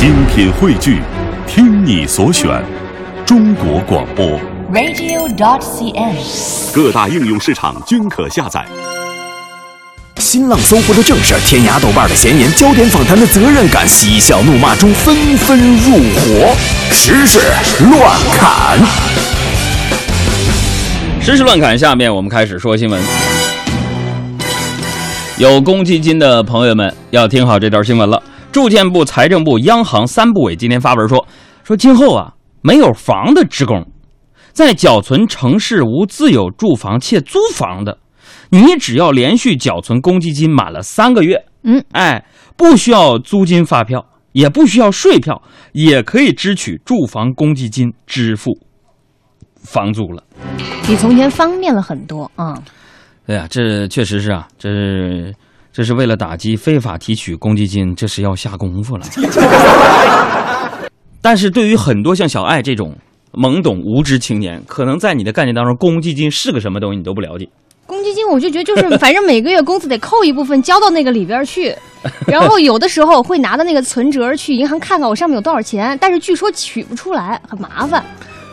精品汇聚，听你所选，中国广播。radio.dot.cn，。各大应用市场均可下载。新浪、搜狐的正事，天涯、豆瓣的闲言，焦点访谈的责任感，嬉笑怒骂中纷纷入伙，时事乱砍。时事乱砍，下面我们开始说新闻。有公积金的朋友们要听好这条新闻了。住建部、财政部、央行三部委今天发文说，说今后啊，没有房的职工，在缴存城市无自有住房且租房的，你只要连续缴存公积金满了三个月，嗯，哎，不需要租金发票，也不需要税票，也可以支取住房公积金支付房租了。比从前方便了很多啊。对呀、这确实是啊，这是这是为了打击非法提取公积金，这是要下功夫了。但是对于很多像小爱这种懵懂无知青年，可能在你的概念当中，公积金是个什么东西你都不了解。公积金我就觉得就是，反正每个月工资得扣一部分交到那个里边去，然后有的时候会拿到那个存折去银行看看我上面有多少钱，但是据说取不出来，很麻烦。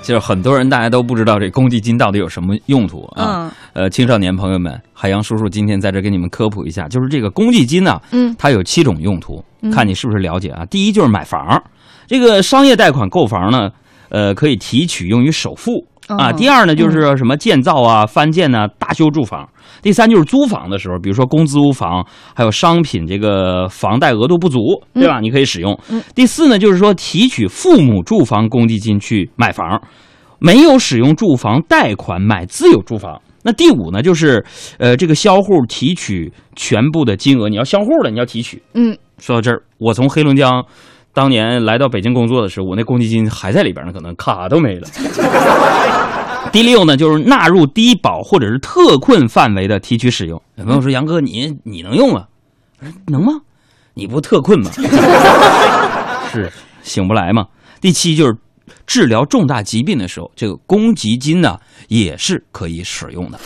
就是很多人大家都不知道这公积金到底有什么用途啊。嗯呃，青少年朋友们，海洋叔叔今天在这给你们科普一下，就是这个公积金呢、嗯它有七种用途，看你是不是了解啊。第一就是买房，这个商业贷款购房呢，呃，可以提取用于首付啊。哦第二呢，就是什么建造啊、翻建呐、大修住房。第三就是租房的时候，比如说公资屋房，还有商品这个房贷额度不足，对吧？你可以使用。第四呢，就是说提取父母住房公积金去买房，没有使用住房贷款买自有住房。那第五呢，就是呃，这个销户提取全部的金额，你要销户了，你要提取。嗯，说到这儿，我从黑龙江当年来到北京工作的时候，我那公积金还在里边呢，可能卡都没了。第六呢，就是纳入低保或者是特困范围的提取使用。有朋友说：“杨哥，你你能用啊？能吗？你不特困吗？是醒不来吗？”第七就是治疗重大疾病的时候，这个公积金呢也是可以使用的。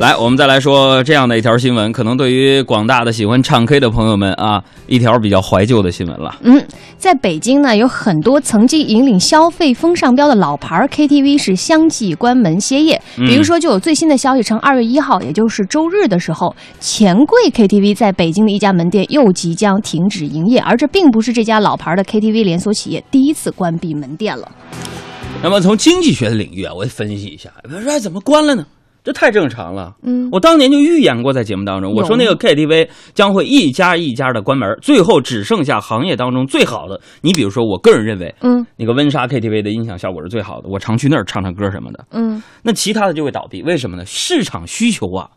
来，我们再来说这样的一条新闻，可能对于广大的喜欢唱 K 的朋友们啊，一条比较怀旧的新闻了。嗯，在北京呢，有很多曾经引领消费风尚标的老牌 KTV 是相继关门歇业。比如说，就有最新的消息称，二月一号，也就是周日的时候，钱柜 KTV 在北京的一家门店又即将停止营业，而这并不是这家老牌的 KTV 连锁企业第一次关闭门店了。那么从经济学的领域啊，我分析一下，我说哎怎么关了呢？这太正常了。嗯我当年就预言过，在节目当中，我说那个 KTV 将会一家一家的关门，最后只剩下行业当中最好的。你比如说，我个人认为，嗯那个温莎 KTV 的音响效果是最好的，我常去那儿唱唱歌什么的。嗯那其他的就会倒闭，为什么呢？市场需求啊，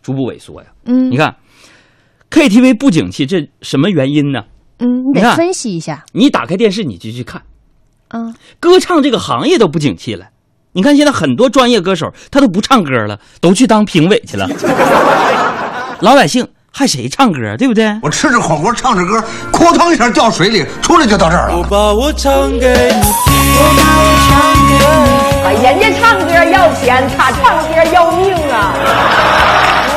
逐步萎缩呀。嗯你看，KTV 不景气，这什么原因呢？嗯，你你看得分析一下你打开电视，你就去看，啊。歌唱这个行业都不景气了。你看现在很多专业歌手他都不唱歌了，都去当评委去了。老百姓还谁唱歌，对不对？我吃着火锅，唱着歌，哐当一下掉水里，出来就到这儿了。把我唱给你啊，人家唱歌要钱，他唱歌要命啊！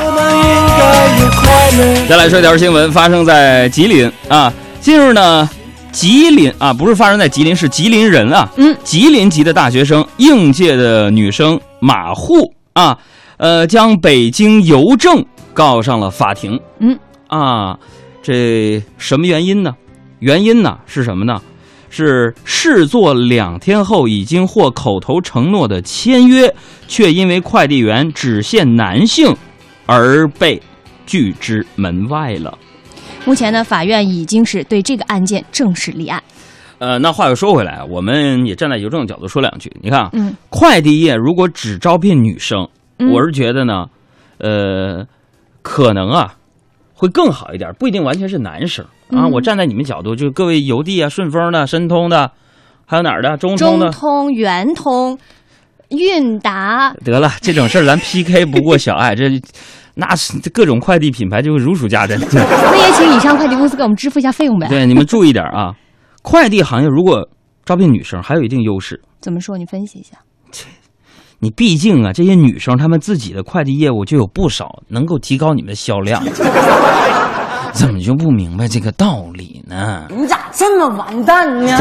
我们应该有快乐。再来说一条新闻，发生在吉林啊。近日呢，吉林啊，不是发生在吉林，是吉林人啊。嗯，吉林籍的大学生，应届的女生马户啊，呃，将北京邮政告上了法庭。嗯，啊，这什么原因呢？原因呢是什么呢？是试做两天后已经获口头承诺的签约，却因为快递员只限男性而被拒之门外了。目前呢，法院已经是对这个案件正式立案。呃，那话又说回来啊，我们也站在邮政的角度说两句。你看啊，嗯快递业如果只招聘女生，嗯我是觉得呢，呃，可能啊会更好一点，不一定完全是男生啊。嗯我站在你们角度，就是各位邮递啊、顺丰的、申通的，还有哪儿的中通的，中通、圆通、韵达，得了，这种事儿咱 PK 不过小爱，这那是各种快递品牌就会如数家珍。那也请以上快递公司给我们支付一下费用呗。对，你们注意点啊，快递行业如果招聘女生，还有一定优势。怎么说？你分析一下。你毕竟啊，这些女生她们自己的快递业务就有不少，能够提高你们的销量。怎么就不明白这个道理呢？你咋这么完蛋呢？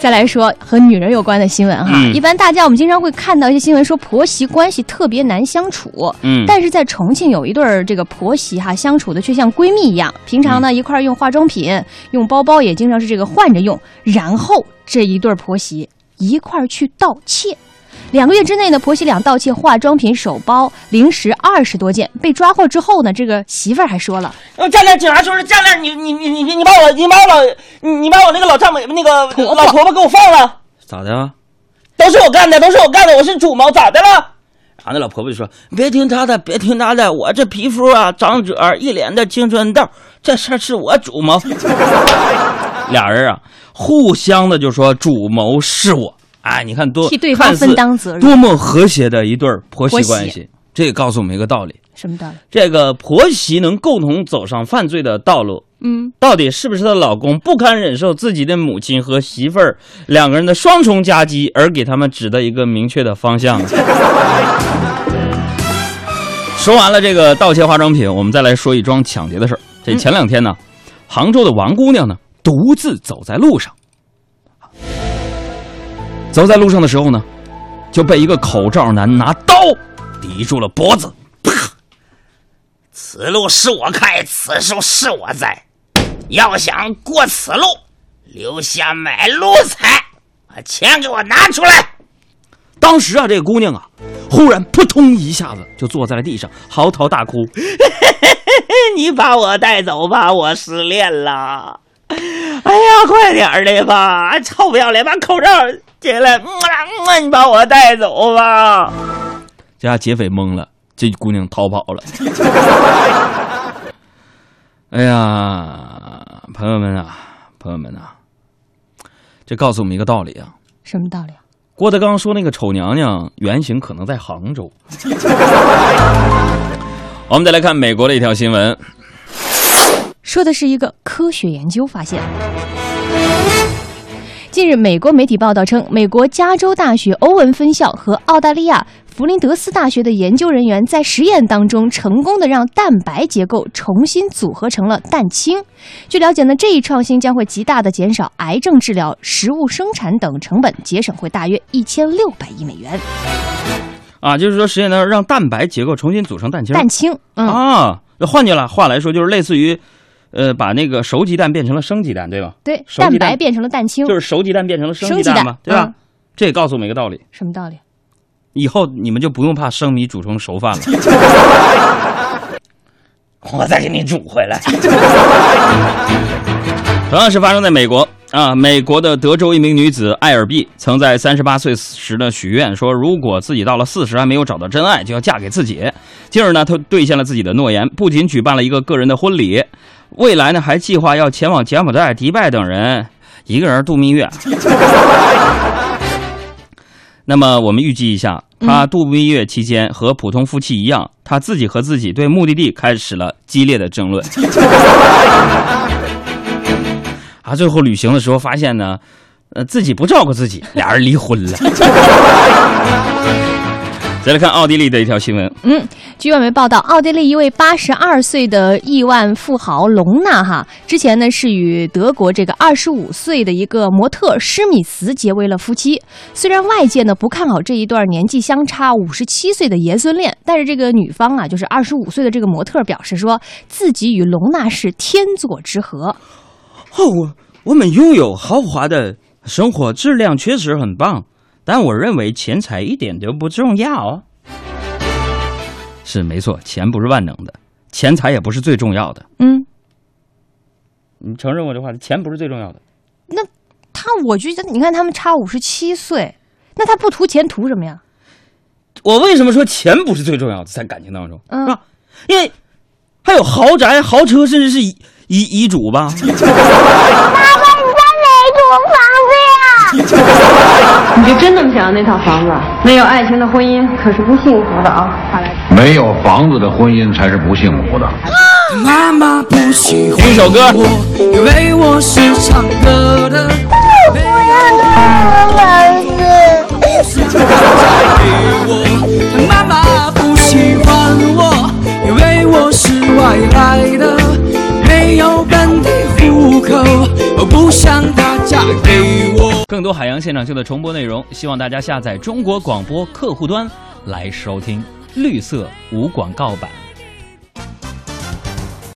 再来说和女人有关的新闻哈，嗯。一般大家我们经常会看到一些新闻说婆媳关系特别难相处，嗯。但是在重庆有一对儿这个婆媳哈，相处的却像闺蜜一样，平常嗯。呢一块儿用化妆品、用包包也经常是这个换着用，然后这一对儿婆媳一块儿去盗窃。两个月之内呢，婆媳俩盗窃化妆品、手包、零食二十多件。被抓获之后呢，这个媳妇儿还说了，呃，站长，警察叔叔，站长，你你你你你把我你把我老你你把我那个老丈母那个老婆婆给我放了，咋的啊？都是我干的，都是我干的，我是主谋，咋的了？然后那老婆婆就说：“别听他的，别听他的，我这皮肤啊长褶，一脸的青春痘，这事儿是我主谋。”俩人啊，互相的就说主谋是我。哎，你看多替对方分担责任多么和谐的一对儿婆媳关系。这也告诉我们一个道理：什么道理？这个婆媳能共同走上犯罪的道路，嗯，到底是不是她老公不堪忍受自己的母亲和媳妇儿两个人的双重夹击，而给他们指的一个明确的方向呢？说完了这个盗窃化妆品，我们再来说一桩抢劫的事儿。这前两天呢，杭州的王姑娘呢独自走在路上，走在路上的时候呢，就被一个口罩男拿刀抵住了脖子。啪此路是我开，此树是我栽。要想过此路，留下买路财，把钱给我拿出来。当时啊，这个姑娘啊，忽然扑通一下子就坐在了地上，嚎啕大哭。你把我带走吧，我失恋了。哎呀，快点儿的吧！臭不要脸，把口罩接来。嗯啊嗯啊你把我带走吧。这下劫匪懵了，这姑娘逃跑了。哎呀，朋友们啊，朋友们啊，这告诉我们一个道理啊。什么道理啊？郭德纲说那个丑娘娘原型可能在杭州。我们再来看美国的一条新闻，说的是一个科学研究发现。近日，美国媒体报道称，美国加州大学欧文分校和澳大利亚弗林德斯大学的研究人员在实验当中成功的让蛋白结构重新组合成了蛋清。据了解呢，这一创新将会极大的减少癌症治疗、食物生产等成本，节省会大约一千六百亿美元。啊，就是说实验当中让蛋白结构重新组成蛋清。蛋清，嗯，啊，那换句话来说，就是类似于，呃，把那个熟鸡蛋变成了生鸡蛋，对吧？对，蛋蛋白变成了蛋清，就是熟鸡蛋变成了生生鸡蛋鸡蛋嘛，对吧？嗯这也告诉我们一个道理：什么道理？以后你们就不用怕生米煮成熟饭了。我再给你煮回来。同样是发生在美国啊，美国的德州一名女子艾尔碧曾在三十八岁时呢许愿说，如果自己到了四十还没有找到真爱，就要嫁给自己。进而呢，她兑现了自己的诺言，不仅举办了一个个人的婚礼，未来呢还计划要前往柬埔寨、迪拜等人一个人度蜜月。那么我们预计一下，他度蜜月期间和普通夫妻一样，他自己和自己对目的地开始了激烈的争论。啊，最后旅行的时候发现呢，呃，自己不照顾自己，俩人离婚了。再来看奥地利的一条新闻，嗯，据外媒报道，奥地利一位八十二岁的亿万富豪隆纳哈，之前呢是与德国这个二十五岁的一个模特施米茨结为了夫妻。虽然外界呢不看好这一段年纪相差五十七岁的爷孙恋，但是这个女方啊，就是二十五岁的这个模特表示说自己与隆纳是天作之合。哦，我我们拥有豪华的生活质量确实很棒，但我认为钱财一点都不重要。是没错，钱不是万能的，钱财也不是最重要的。嗯，你承认我这话，钱不是最重要的。那他我觉得你看他们差五十七岁，那他不图钱图什么呀？我为什么说钱不是最重要的，在感情当中，嗯是吧？因为还有豪宅、豪车，甚至是遗遗遗嘱吧。你就真那么想要那套房子？没有爱情的婚姻可是不幸福的啊！快来没有房子的婚姻才是不幸福的。妈妈不喜欢听一首歌我，因为我是唱歌的。我要房子。妈妈不喜欢我，因为我是外来的，没有本地户口，我不想她嫁给我。更多海洋现场秀的重播内容，希望大家下载中国广播客户端来收听。绿色无广告版。